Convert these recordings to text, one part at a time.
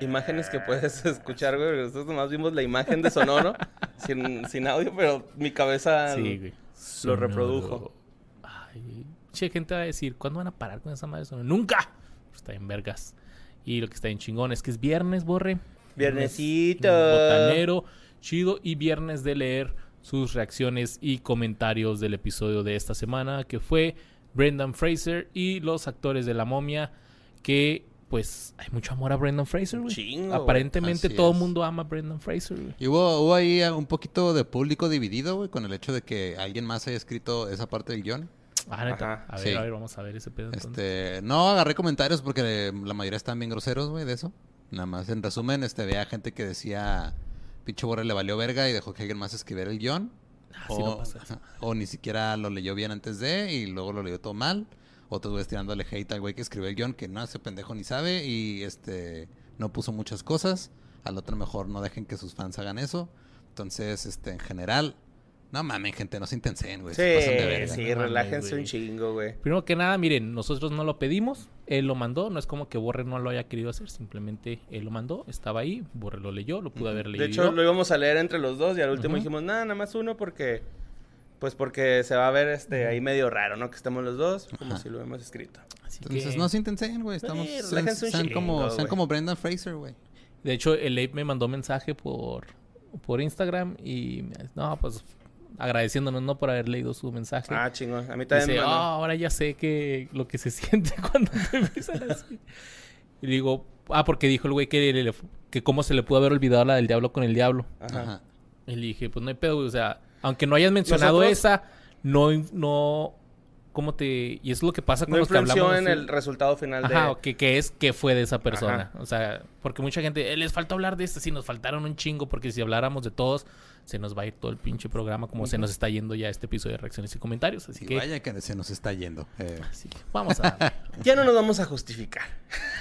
Imágenes que puedes escuchar, güey. Nosotros nomás vimos la imagen de Sonoro sin, sin audio, pero mi cabeza Sí, güey. lo reprodujo. Ay, che, gente va a decir, ¿cuándo van a parar con esa madre de Sonoro? ¡Nunca! Está en vergas. Y lo que está en chingón es que es viernes, borre. Viernesito. Botanero, chido. Y viernes de leer sus reacciones y comentarios del episodio de esta semana, que fue Brendan Fraser y los actores de la momia, que pues hay mucho amor a Brendan Fraser, güey. Chingo. Aparentemente todo el mundo ama a Brendan Fraser, güey. Y hubo, hubo ahí un poquito de público dividido, güey, con el hecho de que alguien más haya escrito esa parte del guion. Ah, neta. A ver, sí. a ver, vamos a ver ese pedo entonces. Este, no agarré comentarios porque la mayoría están bien groseros, güey, de eso. Nada más, en resumen, este, veía gente que decía, pinche Borre le valió verga y dejó que alguien más escribiera el guion. Ah, sí, o, no pasa eso. o ni siquiera lo leyó bien antes de y luego lo leyó todo mal. Otros güeyes tirándole hate al güey que escribió el guion que no, ese pendejo ni sabe y este no puso muchas cosas. Al otro mejor no dejen que sus fans hagan eso. Entonces, este, en general, no mamen, gente, no se intensen, güey. Sí, se pasan de verga. sí, No relájense un chingo, güey. Primero que nada, miren, nosotros no lo pedimos, él lo mandó, no es como que Borre no lo haya querido hacer, simplemente él lo mandó, estaba ahí, Borre lo leyó, lo pudo haber leído. De hecho, lo íbamos a leer entre los dos y al último dijimos, nada, nada más uno porque... Pues porque se va a ver este ahí medio raro, ¿no? Que estemos los dos, como Ajá. si lo hemos escrito. Así Entonces, que- no se intensen, güey. Estamos, Sí, sean, sean como, sean como Brendan Fraser, güey. De hecho, el Ape me mandó mensaje por, por Instagram y me- no, pues agradeciéndonos no por haber leído su mensaje. Ah, chingón. A mí también Dice, me "Ah, mandó. ahora ya sé que lo que se siente cuando te empiezan así. Y digo, ah, porque dijo el güey que, le- que cómo se le pudo haber olvidado la del diablo con el diablo. Ajá. Ajá. Y le dije, pues no hay pedo, güey. O sea, aunque no hayas mencionado Nosotros- esa, no, no, ¿cómo te...? Y es lo que pasa con No los que hablamos. en el resultado final Ajá, de... que, que es que fue de esa persona. Ajá. O sea, porque mucha gente, "Eh, les falta hablar de este, sí, nos faltaron un chingo, porque si habláramos de todos, se nos va a ir todo el pinche programa, como se nos está yendo ya este episodio de reacciones y comentarios. Así Y que, vaya que se nos está yendo. eh. así que vamos a. Ya no nos vamos a justificar.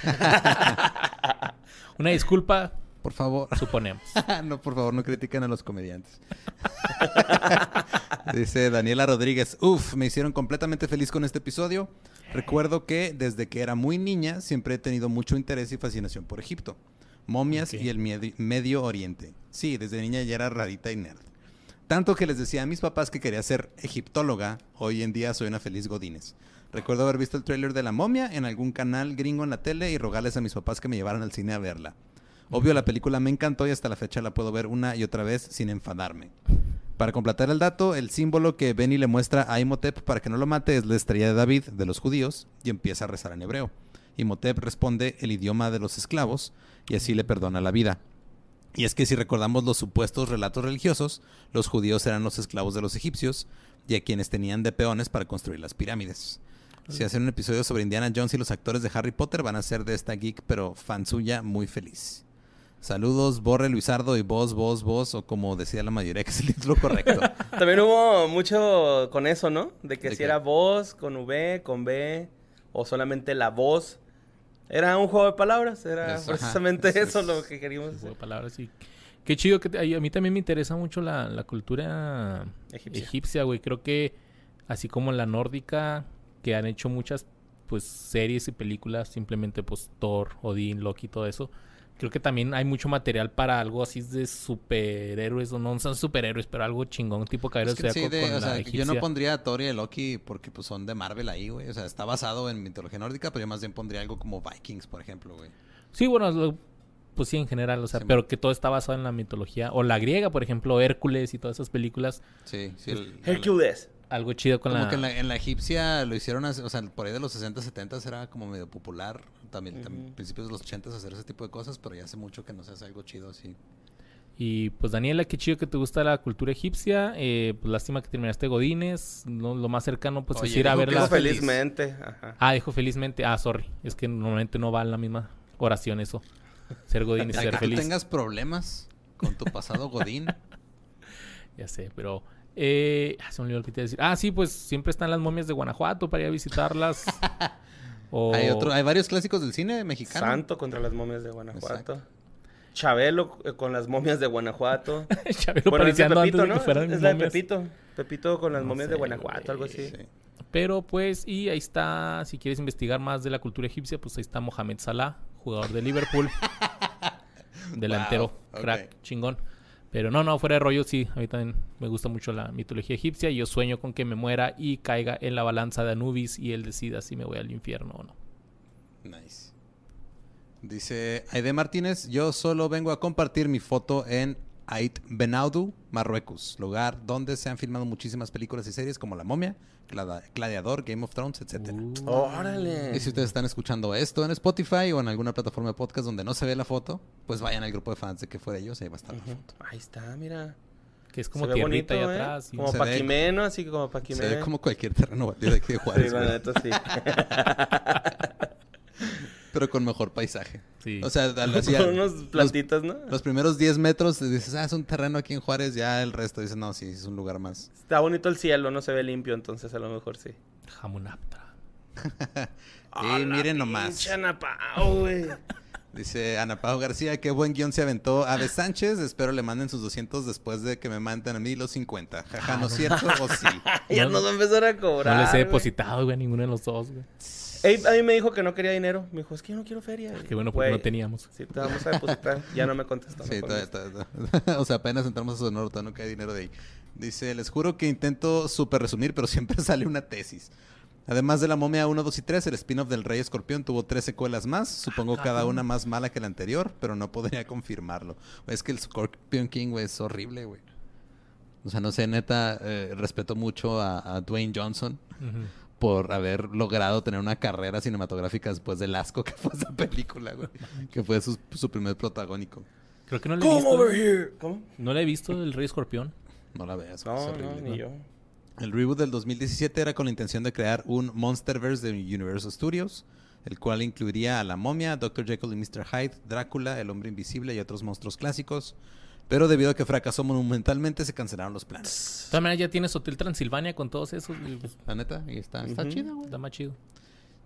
Una disculpa, Por favor. suponemos. no, por favor, no critiquen a los comediantes. Dice Daniela Rodríguez, uf, me hicieron completamente feliz con este episodio. Recuerdo que desde que era muy niña siempre he tenido mucho interés y fascinación por Egipto, momias y el Medio Oriente. Sí, desde niña ya era rarita y nerd. Tanto que les decía a mis papás que quería ser egiptóloga, hoy en día soy una feliz godines. Recuerdo haber visto el tráiler de La Momia en algún canal gringo en la tele y rogarles a mis papás que me llevaran al cine a verla. Obvio, la película me encantó y hasta la fecha la puedo ver una y otra vez sin enfadarme. Para completar el dato, el símbolo que Benny le muestra a Imhotep para que no lo mate es la estrella de David de los judíos y empieza a rezar en hebreo. Imhotep responde el idioma de los esclavos y así le perdona la vida. Y es que si recordamos los supuestos relatos religiosos, los judíos eran los esclavos de los egipcios y a quienes tenían de peones para construir las pirámides. Si hacen un episodio sobre Indiana Jones y los actores de Harry Potter, van a ser de esta geek, pero fan suya, muy feliz. Saludos, Borre, Luisardo y vos, vos, vos, o como decía la mayoría, que es el título correcto. También hubo mucho con eso, ¿no? De que ¿De si qué? era voz con V, con B, o solamente la voz. Era un juego de palabras, era precisamente es- eso es- lo que queríamos Juego de palabras y qué chido que te- a mí también me interesa mucho la, la cultura Egipcia. egipcia, güey. Creo que así como la nórdica, que han hecho muchas pues series y películas, simplemente pues Thor, Odín, Loki, todo eso. Creo que también hay mucho material para algo así de superhéroes, o no son superhéroes, pero algo chingón, tipo Caballero Es que sí, de- con o la sea, yo no pondría a Thor y a Loki porque pues son de Marvel ahí, güey. O sea, está basado en mitología nórdica, pero yo más bien pondría algo como Vikings, por ejemplo, güey. Sí, bueno, lo- pues sí, en general, o sea, Sí, pero que todo está basado en la mitología. O la griega, por ejemplo, Hércules y todas esas películas. Sí, sí. el- Hercules. Algo chido con Como la... que en la, en la egipcia lo hicieron, así- o sea, por ahí de los 60, 70 era como medio popular. También, también Ujú. principios de los 80 hacer ese tipo de cosas, pero ya hace mucho que no se hace algo chido así. Y pues Daniela, qué chido que te gusta la cultura egipcia. Eh, pues lástima que terminaste Godines. No, lo más cercano pues Oye, es ir a dijo ver que la... Dijo feliz. felizmente. Ajá. Ah, dijo felizmente. Ah, sorry. Es que normalmente no va en la misma oración eso. Ser Godín y ser que feliz. tengas problemas con tu pasado Godín. Ya sé, pero... Eh, ah, se me olvidó lo que te iba a decir. Ah, sí, pues siempre están las momias de Guanajuato para ir a visitarlas. o... hay, otro, hay varios clásicos del cine mexicano. Santo contra las momias de Guanajuato. Chabelo eh, con las momias de Guanajuato. Chabelo bueno, es de Pepito, antes de ¿no? que fueran es la de. Pepito. Pepito con las No momias sé, de Guanajuato, algo así. Sí. Pero pues, y ahí está, si quieres investigar más de la cultura egipcia, pues ahí está Mohamed Salah, jugador de Liverpool. Delantero, Wow, crack, chingón. Pero no, no, fuera de rollo, sí. A mí también me gusta mucho la mitología egipcia. Y yo sueño con que me muera y caiga en la balanza de Anubis y él decida si me voy al infierno o no. Nice. Dice Aide Martínez, yo solo vengo a compartir mi foto en Ait Benaudu, Marruecos, lugar donde se han filmado muchísimas películas y series como La Momia, Gladiador, Game of Thrones, etc. Uh, Órale. Y si ustedes están escuchando esto en Spotify o en alguna plataforma de podcast donde no se ve la foto, pues vayan al grupo de fans de que fue de ellos, ahí va a estar la foto. Ahí está, mira. que es como tierrita bonito, ahí ¿eh? atrás. y- Como Se ve- Paquimeno, así como Paquimeno. Se ve como cualquier terreno batido de aquí de Sí, Juárez, la güey, neta, sí. pero con mejor paisaje. Sí. O sea, al- así, Con unos plantitas, ¿no? los primeros 10 metros dices, ah, es un terreno aquí en Juárez, ya el resto dices, no, sí, es un lugar más. Está bonito el cielo, no se ve limpio, entonces a lo mejor sí. Jamunaptra. Y miren nomás. Pinche Ana Pao, güey. Dice Ana Pau García, qué buen guion se aventó Ave Sánchez. Espero le manden sus 200 después de que me manden a mí los 50. Jaja, ¿no es cierto o sí? ya No- nos va a empezar a cobrar. No les he depositado, güey, a ninguno de los dos, güey. Ey, a mí me dijo que no quería dinero. Me dijo, es que yo no quiero feria. Qué bueno porque Güey, no teníamos. Sí, te vamos a depositar. Ya no me contestó. Sí, todavía- listo. todavía- o sea, apenas entramos a Sonoro, todavía no cae dinero de ahí. Dice, les juro que intento súper resumir, pero siempre sale una tesis. Además de la momia 1, 2 y 3, el spin-off del Rey Escorpión tuvo tres secuelas más, supongo cada una más mala que la anterior, pero no podría confirmarlo. Es que el Scorpion King, güey, es horrible, güey. O sea, no sé, neta, eh, respeto mucho a, a Dwayne Johnson Ujú. Por haber logrado tener una carrera cinematográfica después del asco que fue esa película, güey. que fue su, su primer protagónico. Creo que no le he Come visto. over here. ¿Cómo? No le he visto el Rey Escorpión. No la veas, güey, No, es no, horrible. ni yo. El reboot del 2017 era con la intención de crear un Monsterverse de Universal Studios, el cual incluiría a la momia, Dr. Jekyll y Mr. Hyde, Drácula, el hombre invisible y otros monstruos clásicos. Pero debido a que fracasó monumentalmente, se cancelaron los planes. De todas maneras, ya tienes Hotel Transilvania con todos esos. y, pues, La neta, y está, está Ujú. chida, güey. Está más chido.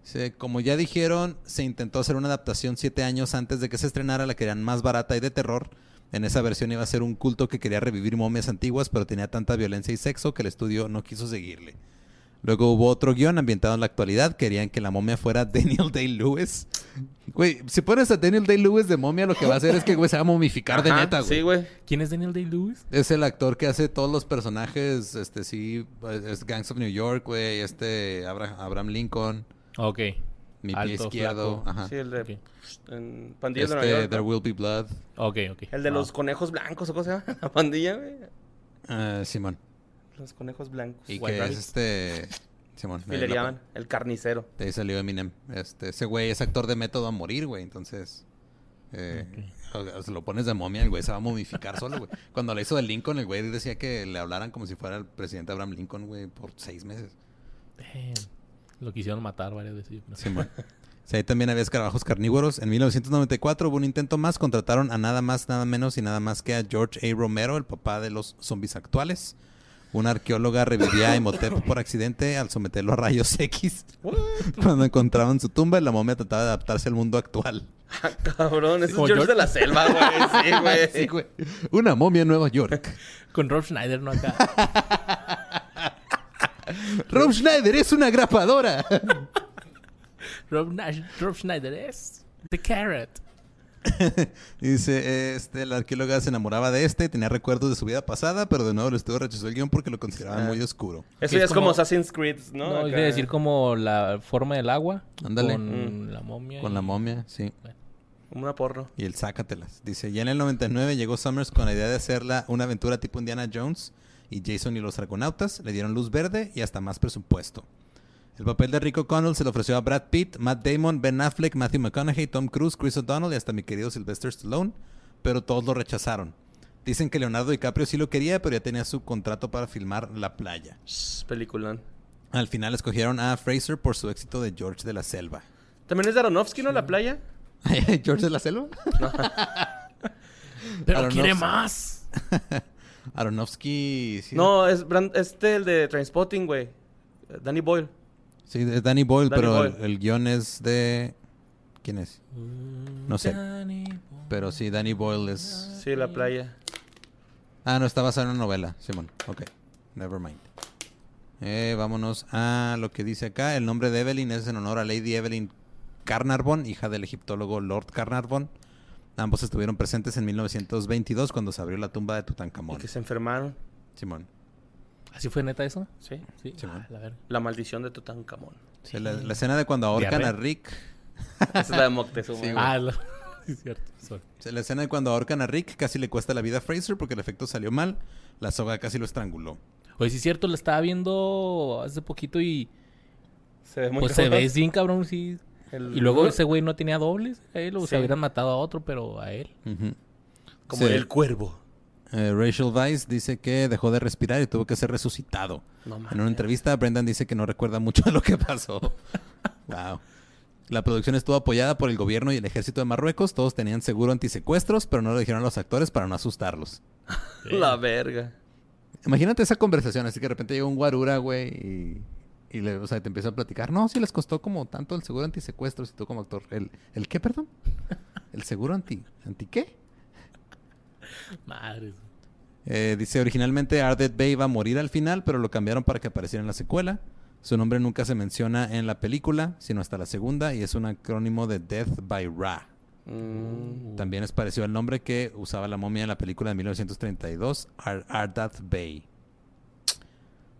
Sí, como ya dijeron, se intentó hacer una adaptación siete años antes de que se estrenara, la querían más barata y de terror. En esa versión iba a ser un culto que quería revivir momias antiguas, pero tenía tanta violencia y sexo que el estudio no quiso seguirle. Luego hubo otro guion ambientado en la actualidad. Querían que la momia fuera Daniel Day-Lewis. Güey, si pones a Daniel Day-Lewis de momia, lo que va a hacer es que, güey, se va a momificar de Ajá, neta, güey. Sí, güey. ¿Quién es Daniel Day-Lewis? Es el actor que hace todos los personajes, este, sí, es Gangs of New York, güey, este, Abra- Abraham Lincoln, Ok. mi Alto, pie izquierdo, flaco. ajá. Sí, el de... Ok. En Pandillas de Este, Nueva York. There. Will Be Blood. Ok, ok. El de Ah. los conejos blancos, ¿o llama? La pandilla, güey. Eh, Simón. Los conejos blancos. Y White que Rabbit. es este. Simón. Y le la- llaman el carnicero. De ahí salió Eminem. Este, ese güey es actor de método a morir, güey. Entonces. eh, o se lo pones de momia, el güey se va a momificar solo, güey. Cuando le hizo de Lincoln, el güey decía que le hablaran como si fuera el presidente Abraham Lincoln, güey, por seis meses. Damn. Lo quisieron matar varias veces. yo creo. Simón. Sí, ahí también había escarabajos carnívoros. En 1994 hubo un intento más. Contrataron a nada más, nada menos y nada más que a George A. Romero, el papá de los zombies actuales. Una arqueóloga revivía a Imhotep por accidente al someterlo a rayos X. Cuando encontraban su tumba, la momia trataba de adaptarse al mundo actual. Ah, cabrón, ese es George George. de la Selva, güey. Sí, güey. Sí, güey. Una momia en Nueva York. Con Rob Schneider, ¿no? Acá. Rob Schneider es una grapadora. Rob, Nash- Rob Schneider es The Carrot. Dice, este, la arqueóloga se enamoraba de este, tenía recuerdos de su vida pasada, pero de nuevo el estudio rechazó el guion porque lo consideraba Ah. muy oscuro. Eso ya es es como como- Assassin's Creed, ¿no? No, quiere decir como la forma del agua. Ándale. Con Mm. la momia. Con y- la momia, sí. Como una. Y el sácatelas. Dice, ya en el 99 llegó Summers con la idea de hacerla una aventura tipo Indiana Jones y Jason y los Argonautas. Le dieron luz verde y hasta más presupuesto. El papel de Rick O'Connell se le ofreció a Brad Pitt, Matt Damon, Ben Affleck, Matthew McConaughey, Tom Cruise, Chris O'Donnell y hasta mi querido Sylvester Stallone, pero todos lo rechazaron. Dicen que Leonardo DiCaprio sí lo quería, pero ya tenía su contrato para filmar La Playa. Peliculón. Al final escogieron a Fraser por su éxito de George de la Selva. ¿También es de Aronofsky, no? La playa. ¿George de la Selva? Pero Aronofsky. quiere más. Aronofsky... sí. No, es Brand- este, el de Trainspotting, güey. Danny Boyle. Sí, es Danny Boyle, Danny pero Boyle. El, el guion es de... ¿Quién es? No sé. Pero sí, Danny Boyle es... Sí, la playa. Ah, no, está basado en una novela, Simón. Ok, never mind. Eh, vámonos a lo que dice acá. El nombre de Evelyn es en honor a Lady Evelyn Carnarvon, hija del egiptólogo Lord Carnarvon. Ambos estuvieron presentes en 1922 cuando se abrió la tumba de Y Tutankamón. que se enfermaron. Simón. ¿Así fue neta eso? Sí. Sí. Ah, la verga. La maldición de Tutankamón. Sí, La, la escena de cuando ahorcan a Rick. Esa es la de Moctezuma. Sí. Ah, es cierto. Sorry. La escena de cuando ahorcan a Rick casi le cuesta la vida a Fraser porque el efecto salió mal. La soga casi lo estranguló. Oye, sí es cierto, la estaba viendo hace poquito y Se ve muy pues se cabrón. ve bien cabrón, sí. El- Y luego ese güey no tenía dobles. A él o Sí. se hubieran matado a otro, pero a él. Ujú. Como Sí. el cuervo. Eh, Rachel Weisz dice que dejó de respirar y tuvo que ser resucitado. No En una entrevista, Brendan dice que no recuerda mucho de lo que pasó. wow. La producción estuvo apoyada por el gobierno y el ejército de Marruecos. Todos tenían seguro antisecuestros, pero no lo dijeron a los actores para no asustarlos. La verga. Imagínate esa conversación, así que de repente llega un guarura, güey, y, y le, o sea, te empieza a platicar. No, sí les costó como tanto el seguro antisecuestros y tú como actor. ¿El, ¿el qué, perdón? ¿El seguro anti, anti qué? Madre. Eh, dice, originalmente Ardet Bay iba a morir al final, pero lo cambiaron para que apareciera en la secuela. Su nombre nunca se menciona en la película, sino hasta la segunda, y es un acrónimo de Death by Ra. Mm. También es parecido al nombre que usaba la momia en la película de 1932, Ar- Ardath Bay.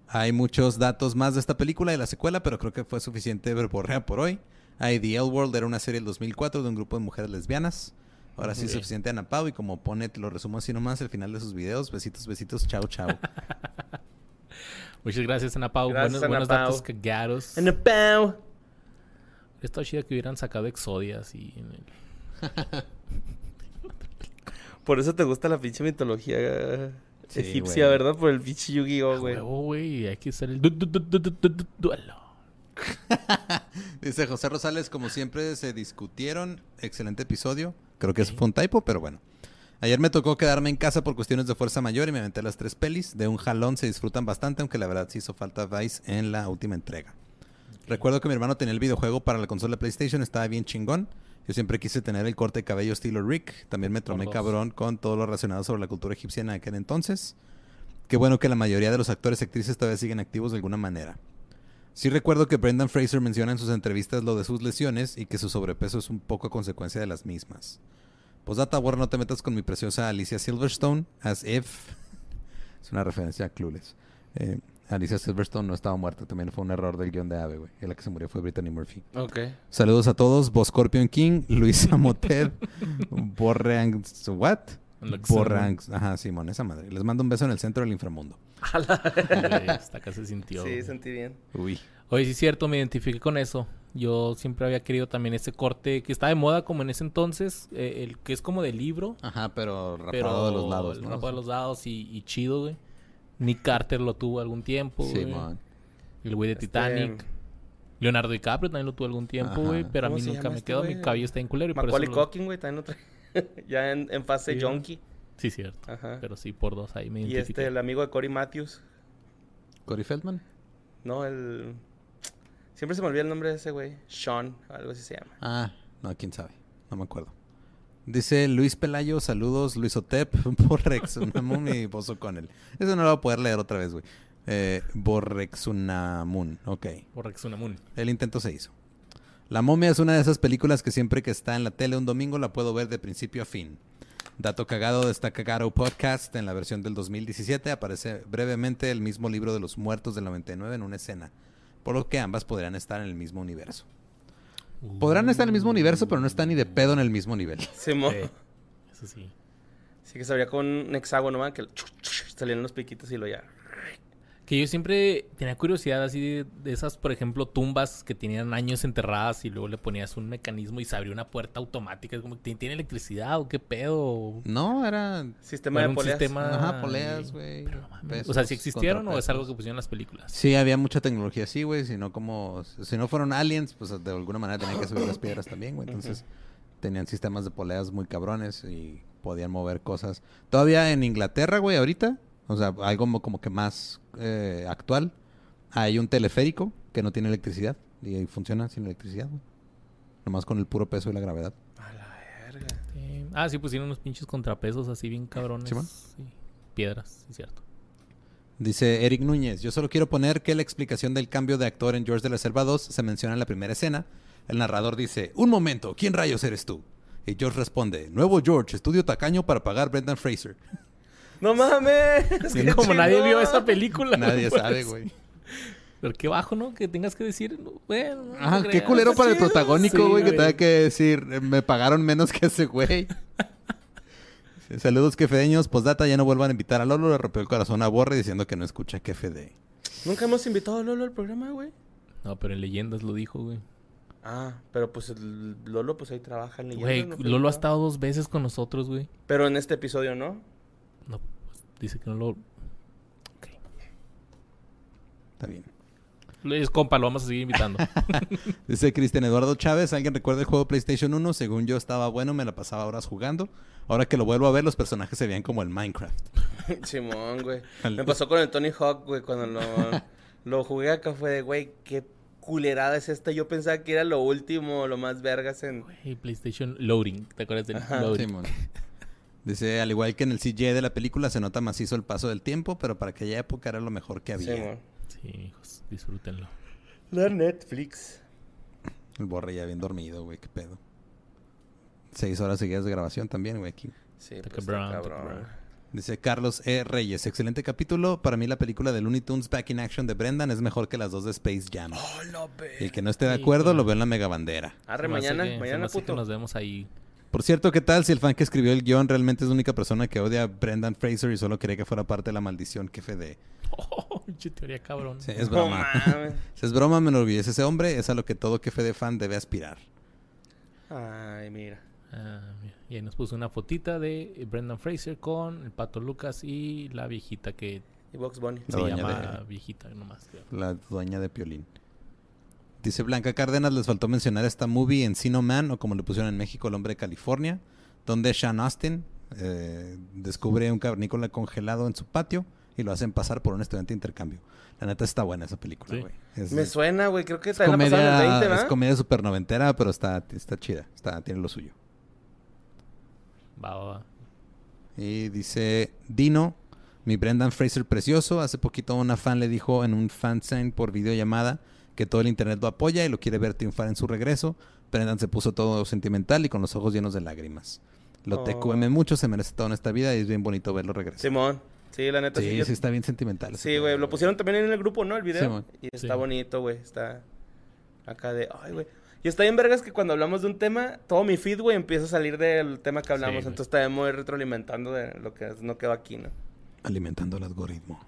Hay muchos datos más de esta película y la secuela, pero creo que fue suficiente verborrea por hoy. Hay The L World, era una serie del 2004 de un grupo de mujeres lesbianas. Ahora sí suficiente Ana Pau y como pone, te lo resumo así nomás al final de sus videos. Besitos, besitos, chao, chao. Muchas gracias, Ana Pau. Gracias, buenos Ana buenos Pau. datos cagados. El pau. Está chido que hubieran sacado Exodia así. en el- Por eso te gusta la pinche mitología eh, Sí, egipcia. ¿verdad? Por el pinche Yu-Gi-Oh, güey. Güey. Hay que hacer el du- du- du- du- du- du- du- duelo. Dice José Rosales, como siempre se discutieron. Excelente episodio. Creo que eso fue un typo, pero bueno. Ayer me tocó quedarme en casa por cuestiones de fuerza mayor y me aventé las tres pelis. De un jalón se disfrutan bastante, aunque la verdad sí hizo falta Vice en la última entrega. Recuerdo que mi hermano tenía el videojuego para la consola PlayStation, estaba bien chingón. Yo siempre quise tener el corte de cabello estilo Rick. También me tromé cabrón con todo lo relacionado sobre la cultura egipcia en aquel entonces. Qué bueno que la mayoría de los actores y actrices todavía siguen activos de alguna manera. Sí recuerdo que Brendan Fraser menciona en sus entrevistas lo de sus lesiones y que su sobrepeso es un poco a consecuencia de las mismas. Posdata, Warner, no te metas con mi preciosa Alicia Silverstone, as if... es una referencia a Clueless. Eh, Alicia Silverstone no estaba muerta, también fue un error del guion de Ave, güey. La que se murió fue Brittany Murphy. Ok. Saludos a todos, Bo Scorpion King, Luisa Moted, Borreang... ¿What? Borreang... Ajá, Simón, esa madre. Les mando un beso en el centro del inframundo. Hasta acá se sintió. Sí, güey. sentí bien. Uy. Oye, sí es cierto, me identifiqué con eso. Yo siempre había querido también ese corte que estaba de moda como en ese entonces, eh, el que es como de libro, Ajá, pero rapado pero de los lados, ¿no? rapado de los lados y, y chido, güey. Nick Carter lo tuvo algún tiempo, güey. Simón. El güey de Este, Titanic. Leonardo DiCaprio también lo tuvo algún tiempo, Ajá. güey. Pero a ¿Cómo mí nunca me este quedó. Mi cabello está en culero. y por eso Macaulay lo- Culkin, güey, también otra. ya en, en fase Sí, junkie. Sí, cierto. Ajá. Pero sí, por dos ahí me Y este, el amigo de Cory Matthews. Cory Feldman. No, el... Siempre se me olvida el nombre de ese güey. Sean, algo así se llama. Ah, no, quién sabe. No me acuerdo. Dice Luis Pelayo, saludos, Luis Otep, Borrexunamun y Bozo Connell. Eso no lo voy a poder leer otra vez, güey. Eh, Borrexunamun, ok. Por Rexunamun. El intento se hizo. La momia es una de esas películas que siempre que está en la tele un domingo la puedo ver de principio a fin. Dato cagado de esta cagado podcast en la versión del 2017 aparece brevemente el mismo libro de los muertos del 99 en una escena, por lo que ambas podrían estar en el mismo universo. Podrán estar en el mismo universo, pero no están ni de pedo en el mismo nivel. Sí. Eso sí. Sí que se abría con un hexágono, man, que salían los piquitos y lo ya. Que yo siempre tenía curiosidad así de, de esas, por ejemplo, tumbas que tenían años enterradas y luego le ponías un mecanismo y se abrió una puerta automática. Es como que tiene electricidad o qué pedo. No, era... Sistema Era de un poleas. sistema- Ajá, poleas, güey. pero no mames. pesos, O sea, si existieron o es algo que pusieron en las películas. Sí, había mucha tecnología así, güey. Si no como... Si no fueron aliens, pues de alguna manera tenían que subir las piedras también, güey. Entonces tenían sistemas de poleas muy cabrones y podían mover cosas. Todavía en Inglaterra, güey, ahorita, o sea, algo mo- como que más eh, actual, hay un teleférico que no tiene electricidad y funciona sin electricidad, güey. Nomás con el puro peso y la gravedad. A la verga. Sí. Ah, sí, pusieron unos pinches contrapesos así bien cabrones. ¿Sí, man? Sí. Piedras, sí, cierto. Dice Eric Núñez, yo solo quiero poner que la explicación del cambio de actor en George de la Selva 2 se menciona en la primera escena. El narrador dice, un momento, ¿quién rayos eres tú? Y George responde, nuevo George, estudio tacaño para pagar Brendan Fraser. ¡No mames! Sí, ¡Qué como nadie vio esa película. Nadie pues. sabe, güey. Pero qué bajo, ¿no? Que tengas que decir, no, bueno. no Ajá, qué culero para el protagónico, Sí, güey, que güey. tenga que decir, eh, me pagaron menos que ese güey. Saludos, quefedeños. Postdata, ya no vuelvan a invitar a Lolo. Le rompió el corazón a Borre diciendo que no escucha QFD. Nunca hemos invitado a Lolo al programa, güey. No, pero en leyendas lo dijo, güey. Ah, pero pues el Lolo, pues ahí trabaja en Güey, Leyendas, ¿no? Lolo ha estado dos veces con nosotros, güey. Pero en este episodio, ¿no? No, pues, dice que no lo... Ok. Está bien. Es compa, lo vamos a seguir invitando. Dice Cristian Eduardo Chávez, ¿alguien recuerda el juego PlayStation 1? Según yo estaba bueno, me la pasaba horas jugando. Ahora que lo vuelvo a ver, los personajes se veían como el Minecraft. Simón, güey. Me pasó con el Tony Hawk, güey, cuando lo, lo jugué acá fue de, güey, qué culerada es esta. Yo pensaba que era lo último, lo más vergas en... Güey, PlayStation Loading. ¿Te acuerdas del Ajá. Loading? Simón. Dice, al igual que en el CGI de la película, se nota macizo el paso del tiempo, pero para aquella época era lo mejor que había. Simón. Sí, hijos, disfrútenlo. La Netflix. el Borre ya bien dormido, güey, qué pedo. Seis horas seguidas de grabación también, güey, aquí. Sí, pues, cabrón. Dice Carlos E. Reyes, excelente capítulo. Para mí la película de Looney Tunes Back in Action de Brendan es mejor que las dos de Space Jam. Oh, Y el que no esté de Sí, acuerdo lo ve en la mega bandera. Arre, hace mañana, mañana, puto. nos vemos ahí. Por cierto, ¿qué tal si el fan que escribió el guion realmente es la única persona que odia a Brendan Fraser y solo quería que fuera parte de la maldición que de... Oh, teoría cabrón. Sí, es broma. Si es broma, me enorgullece ese hombre. Es a lo que todo que de fan debe aspirar. Ay, mira. Ah, mira. Y ahí nos puso una fotita de Brendan Fraser con el Pato Lucas y la viejita que Y Box Bunny. La se llama de- viejita nomás. creo. La dueña de Piolín. Dice Blanca Cárdenas, les faltó mencionar esta movie Encino Man, o como le pusieron en México, El Hombre de California, donde Sean Austin eh, descubre un cavernícola congelado en su patio y lo hacen pasar por un estudiante de intercambio. La neta está buena esa película, Sí. güey. Es, Me es suena, güey. Creo que la en el comedia, 20, es ¿verdad? comedia super noventera, pero está, está chida. Está, tiene lo suyo. Va, va, va. Y dice Dino, mi Brendan Fraser precioso. Hace poquito una fan le dijo en un fansign por videollamada que todo el internet lo apoya y lo quiere ver triunfar en su regreso. Brendan se puso todo sentimental y con los ojos llenos de lágrimas. Lo Oh. TQM mucho, se merece todo en esta vida y es bien bonito verlo regresar. Simón. Sí, la neta. Sí, Sí, sí, está bien sentimental. Sí, güey. Lo pusieron también en el grupo, ¿no? El video. Simón. y Sí. está bonito, güey. Está acá de... Ay, güey. Y está bien vergas que cuando hablamos de un tema, todo mi feed, güey, empieza a salir del tema que hablamos. Entonces también me voy retroalimentando de lo que no quedó aquí, ¿no? Alimentando el algoritmo.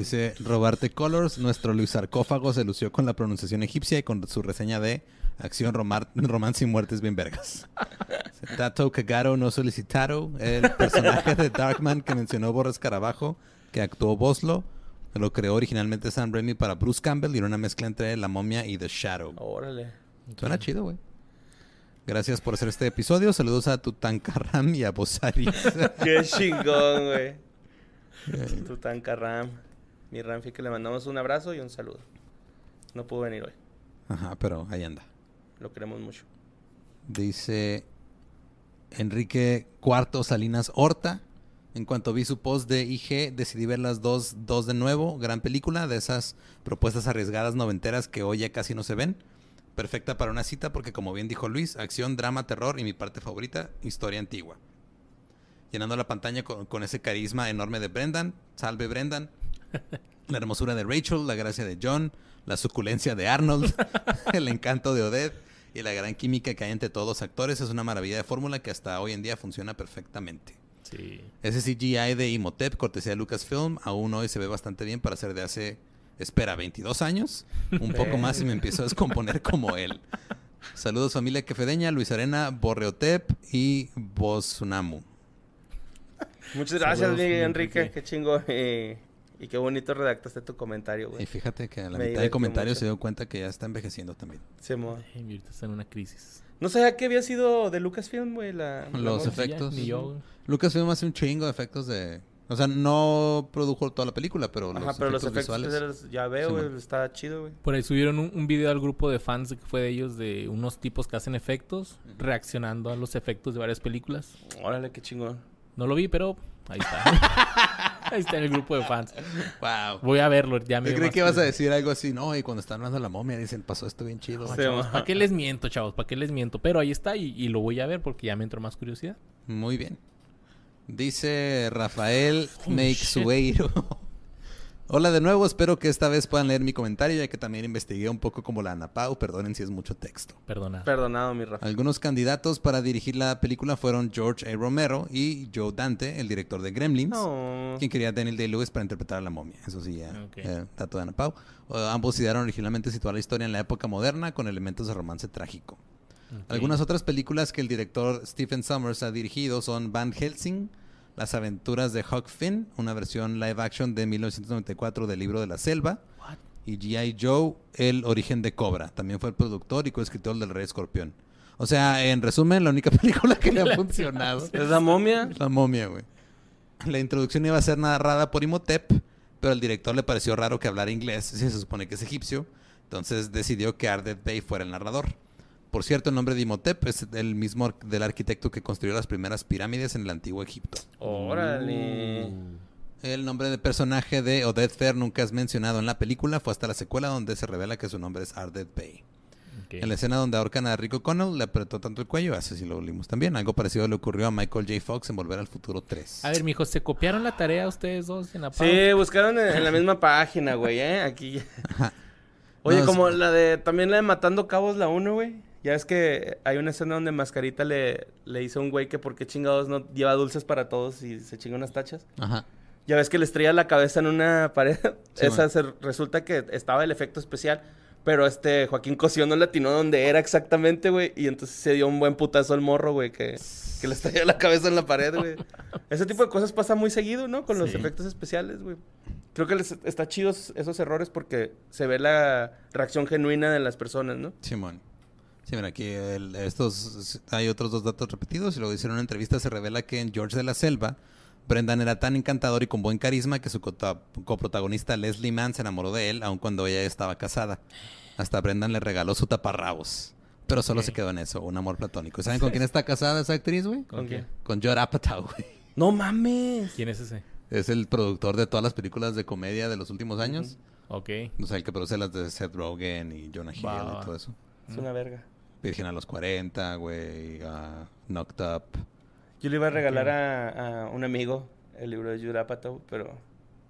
Dice Robarte Colors, nuestro Luis Sarcófago se lució con la pronunciación egipcia y con su reseña de Acción, romar- Romance y Muertes bien vergas. Tato Cagaro no solicitado, el personaje de Darkman que mencionó Boris Carabajo, que actuó Boslo, lo creó originalmente Sam Raimi para Bruce Campbell y era una mezcla entre La Momia y The Shadow. Órale. Suena chido, güey. Gracias por hacer este episodio. Saludos a Tutankaram y a Bosaris. Qué chingón, güey. Tutankaram. Mi Ramfi que le mandamos un abrazo y un saludo. No pudo venir hoy. Ajá, pero ahí anda. Lo queremos mucho. Dice Enrique Cuarto Salinas Horta. En cuanto vi su post de IG, decidí ver las dos, dos de nuevo. Gran película de esas propuestas arriesgadas noventeras que hoy ya casi no se ven. Perfecta para una cita porque, como bien dijo Luis, acción, drama, terror y mi parte favorita, historia antigua. Llenando la pantalla con, con ese carisma enorme de Brendan. Salve Brendan. La hermosura de Rachel, la gracia de John, la suculencia de Arnold, el encanto de Odette y la gran química que hay entre todos los actores es una maravilla de fórmula que hasta hoy en día funciona perfectamente. Sí. Ese CGI de Imhotep, cortesía de Lucasfilm, aún hoy se ve bastante bien para ser de hace, espera, 22 años. Un poco más y me empiezo a descomponer como él. Saludos familia quefedeña, Luis Arena, Borreotep y Bosunamu. Muchas gracias, Saludos. Enrique. Qué chingo. eh, y qué bonito redactaste tu comentario, Y güey. fíjate que a la Me mitad de divirtió comentarios mucho. se dio cuenta que ya está envejeciendo también. Mi ahorita está en una crisis. No sabía que había sido de Lucasfilm, güey. La, la Los. Sí, ya, efectos. ni yo, güey. Lucasfilm hace un chingo de efectos de... O sea, no produjo toda la película, pero Ajá, los pero los efectos visuales... especiales ya veo, güey. Está chido, güey. Por ahí subieron un, un video al grupo de fans que fue de ellos, de unos tipos que hacen efectos, reaccionando a los efectos de varias películas. Órale, qué chingón. No lo vi, pero ahí está. Ahí está en el grupo de fans. Wow. Voy a verlo, ya me Yo creí que ibas a decir algo así, no, y cuando están hablando de la momia dicen, pasó esto bien chido. Sí, ma. ¿Para qué les miento, chavos? ¿Para qué les miento? Pero ahí está y, y lo voy a ver porque ya me entró más curiosidad. Muy bien. Dice Rafael Oh. Hola de nuevo, espero que esta vez puedan leer mi comentario, ya que también investigué un poco como la Anapau, perdonen si es mucho texto. Perdona. Perdonado, mi Rafa. Algunos candidatos para dirigir la película fueron George A. Romero y Joe Dante, el director de Gremlins, No. quien quería a Daniel Day-Lewis para interpretar a la momia. Eso sí, ya, Ok. eh, dato de Anapau. Uh, ambos idearon originalmente situar la historia en la época moderna con elementos de romance trágico. Algunas otras películas que el director Stephen Sommers ha dirigido son Van Helsing, Las aventuras de Huck Finn, una versión live action de 1994 del libro de la selva, What? y G.I. Joe, El origen de Cobra. También fue el productor y coescritor del Rey Escorpión. O sea, en resumen, la única película que le ha funcionado ¿Es la momia? la momia, güey. La introducción iba a ser narrada por Imhotep, pero al director le pareció raro que hablara inglés, si se supone que es egipcio. Entonces decidió que Ardeth Bey fuera el narrador. Por cierto, el nombre de Imhotep es el mismo ar- del arquitecto que construyó las primeras pirámides en el antiguo Egipto. Órale. Uh. El nombre de personaje de Odette Fair nunca es mencionado en la película, fue hasta la secuela donde se revela que su nombre es Ardeth Bey. Ok. En la escena donde ahorcan a Rico Connell, le apretó tanto el cuello, así sí lo leímos también. Algo parecido le ocurrió a Michael J. Fox en Volver al Futuro 3. A ver, mijo, ¿se copiaron la tarea ustedes dos en la pausa? Sí, buscaron en, en la misma página, güey, ¿eh? Aquí. ya. Oye, No, como es- la de. También la de Matando Cabos, la 1, güey. Ya es que hay una escena donde Mascarita le, le hizo a un güey que por qué chingados no lleva dulces para todos y se chinga unas tachas. Ajá. Ya ves que le estrella la cabeza en una pared. Sí, Esa se- resulta que estaba el efecto especial. Pero este Joaquín Cosío no le atinó donde era exactamente, güey. Y entonces se dio un buen putazo al morro, güey, que, que le estrelló la cabeza en la pared, güey. Ese tipo de cosas pasa muy seguido, ¿no? Con los Sí. efectos especiales, güey. Creo que les está chidos esos errores porque se ve la reacción genuina de las personas, ¿no? Simón. Sí, mira, aquí el- estos hay otros dos datos repetidos y luego hicieron una entrevista se revela que en George de la Selva Brendan era tan encantador y con buen carisma que su coprotagonista Leslie Mann se enamoró de él aun cuando ella estaba casada. Hasta Brendan le regaló su taparrabos. Pero solo se quedó en eso, un amor platónico. ¿Y ¿Saben con quién está casada esa actriz, güey? ¿Con quién? Con Judd Apatow, güey. ¡No mames! ¿Quién es ese? Es el productor de todas las películas de comedia de los últimos años. Ok. O sea, el que produce las de Seth Rogen y Jonah Hill y todo eso. Es una verga. Virgen a los 40, güey. ah, Knocked Up. Yo le iba a regalar a, a un amigo el libro de Judd pero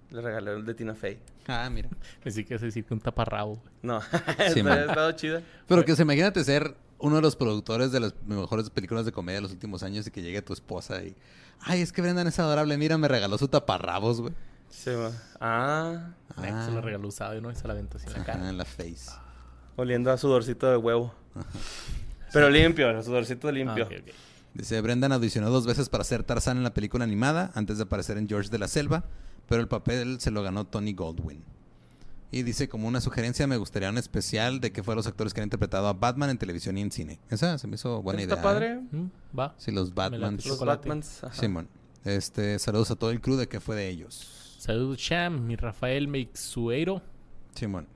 le regalé el de Tina Fey. Ah, mira. Pensé que ibas a decir que un taparrabo. güey. No, Sí, ha man. estado chida. Pero que se imagínate ser uno de los productores de las mejores películas de comedia de los últimos años y que llegue tu esposa y... Ay, es que Brendan es adorable. Mira, me regaló su taparrabos, güey. Se va. Ah, Ah, Se lo regaló usado y no y se la aventó así en la cara. en la face. Oliendo a sudorcito de huevo. Pero limpio, el sudorcito limpio. Ah. Dice, Brendan audicionó dos veces para ser Tarzán en la película animada antes de aparecer en George de la Selva, pero el papel se lo ganó Tony Goldwyn. Y dice, como una sugerencia, me gustaría un especial de que fueron los actores que han interpretado a Batman en televisión y en cine. Esa se me hizo buena Está idea. padre. ¿eh? Mm, Va. Sí, los Batmans. Los. Batmans. Simón. Este, saludos a todo el crew de que fue de ellos. Saludos, Cham. Mi Rafael Meixueiro. Simón.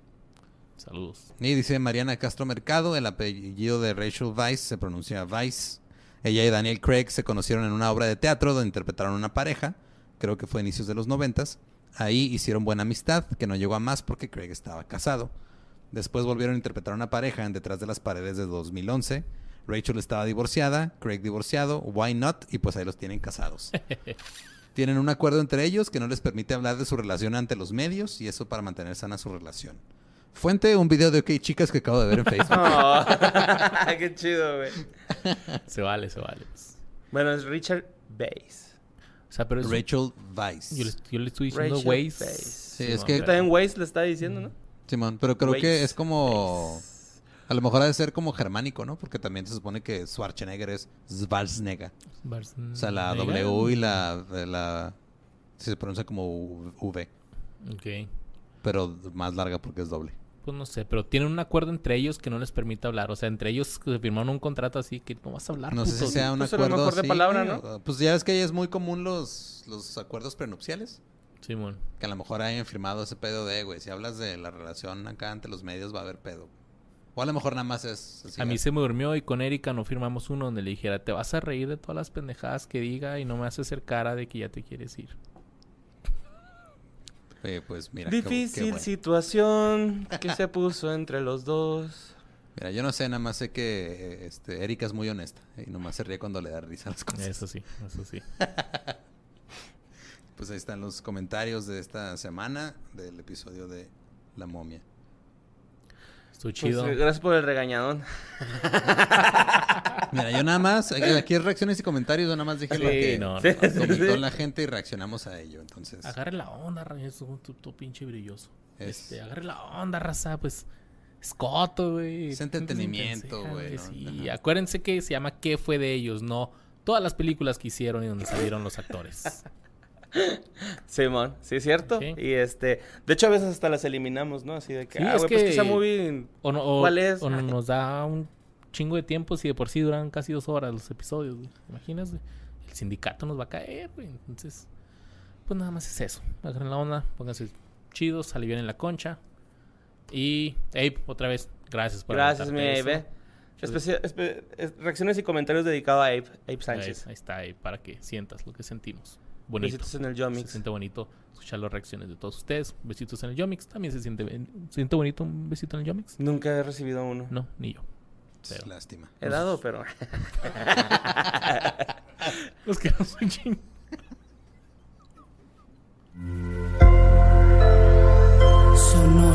Saludos. Y dice Mariana Castro Mercado, el apellido de Rachel Weisz se pronuncia Weiss. Ella y Daniel Craig se conocieron en una obra de teatro donde interpretaron una pareja, creo que fue a inicios de los noventas. Ahí hicieron buena amistad, que no llegó a más porque Craig estaba casado. Después volvieron a interpretar una pareja en Detrás de las Paredes de 2011. Rachel estaba divorciada, Craig divorciado, Why Not? Y pues ahí los tienen casados. Tienen un acuerdo entre ellos que no les permite hablar de su relación ante los medios y eso para mantener sana su relación. Fuente, un video de OK Chicas que acabo de ver en Facebook. Oh, qué chido, güey. Se vale, se vale. Bueno, es Richard Bass. O sea, pero es... Rachel Weisz. Yo le, yo le estoy diciendo Rachel Waze. Weisz. Sí, es que- Yo también Waze le estaba diciendo, ¿no? Simón, pero creo que Weisz. es como... A lo mejor ha de ser como germánico, ¿no? Porque también se supone que Schwarzenegger es Schwarzenegger. O sea, la W y la... la se pronuncia como V, Ok. pero más larga porque es doble. Pues no sé, pero tienen un acuerdo entre ellos que no les permite hablar. O sea, entre ellos que firmaron un contrato así que no vas a hablar. No sé si sea un Pues acuerdo mejor de así, palabra, ¿no? Pues ya ves que ahí es muy común los, los acuerdos prenupciales. Simón. Que a lo mejor hayan firmado ese pedo de, güey, si hablas de la relación acá ante los medios va a haber pedo. O a lo mejor nada más es... así, A mí se me durmió y con Erika no firmamos uno donde le dijera, te vas a reír de todas las pendejadas que diga y no me haces hacer cara de que ya te quieres ir. Eh, pues mira. qué bu- qué Difícil bueno. situación que se puso entre los dos. Mira, yo no sé, nada más sé que eh, este, Erika es muy honesta. Y nomás se ríe cuando le da risa a las cosas. Eso sí, eso sí. Pues ahí están los comentarios de esta semana del episodio de La momia. Estuvo Pues, chido. eh, gracias por el regañadón. Mira, yo nada más, aquí es reacciones y comentarios, yo nada más dije lo que no, Sí, no. sí, comentó sí. la gente y reaccionamos a ello. Entonces, Agarre la onda, raza. Es un tu, tu pinche brilloso. Es- Este, agarre la onda, raza. Pues, escoto, güey. Es entretenimiento, güey, ¿no? Sí, Ajá. acuérdense que se llama ¿Qué fue de ellos? No todas las películas que hicieron y donde salieron los actores. Simón, sí, es cierto. Sí. Y este, de hecho, a veces hasta las eliminamos, ¿no? Así de que, Sí, ah, es güey, pues que- esa movie. O, no, o, ¿Cuál es? o no- nos da un chingo de tiempo si de por sí duran casi dos horas los episodios, güey. Imaginas, güey? El sindicato nos va a caer, güey. Entonces, pues nada más es eso. Agarren la onda, pónganse chidos, en la concha. Y, Abe, otra vez, gracias por Gracias, mi Abe. reacciones y comentarios dedicados a Abe, Abe Ahí, Sánchez. ahí está, Abe, para que sientas lo que sentimos. Bonito. Besitos en el Se Yomix. siente bonito escuchar las reacciones de todos ustedes. Besitos en el Yomix. También se siente, se siente bonito un besito en el Yomix. Nunca he recibido uno. No, ni yo. Pues, pero Lástima. He dado, pero. Los que no son ching. Sonora.